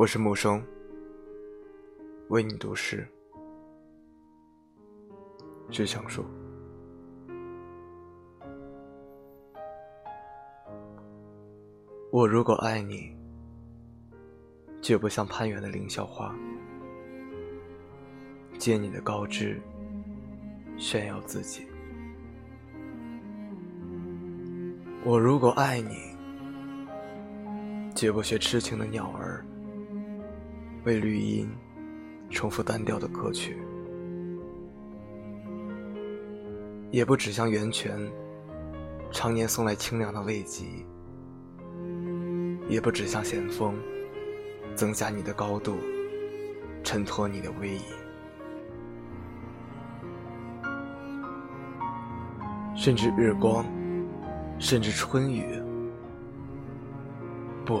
我是木生，为你读诗，只想说，我如果爱你，绝不像攀援的凌霄花，借你的高枝炫耀自己。我如果爱你，绝不学痴情的鸟儿，为绿荫重复单调的歌曲；也不指向源泉，常年送来清凉的慰藉；也不指向险峰，增加你的高度，衬托你的威仪；甚至日光。甚至春雨，不，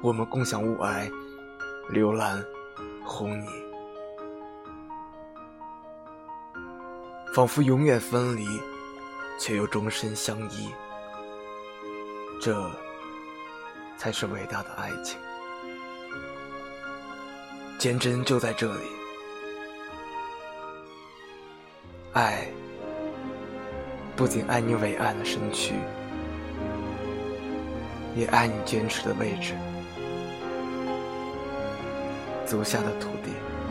我们共享雾霭、流岚、红霓，仿佛永远分离，却又终身相依。这才是伟大的爱情，坚贞就在这里，爱。不仅爱你伟岸的身躯，也爱你坚持的位置，足下的土地。